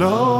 No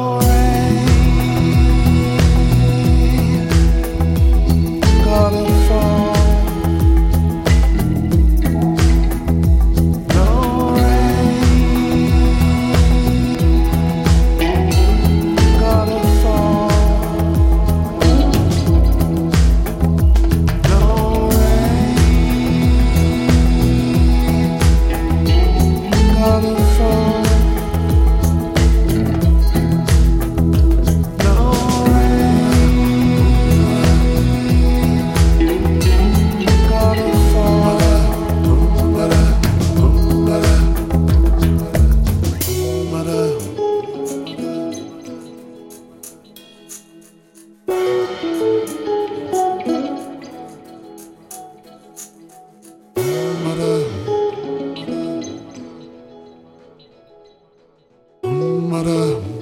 Mother.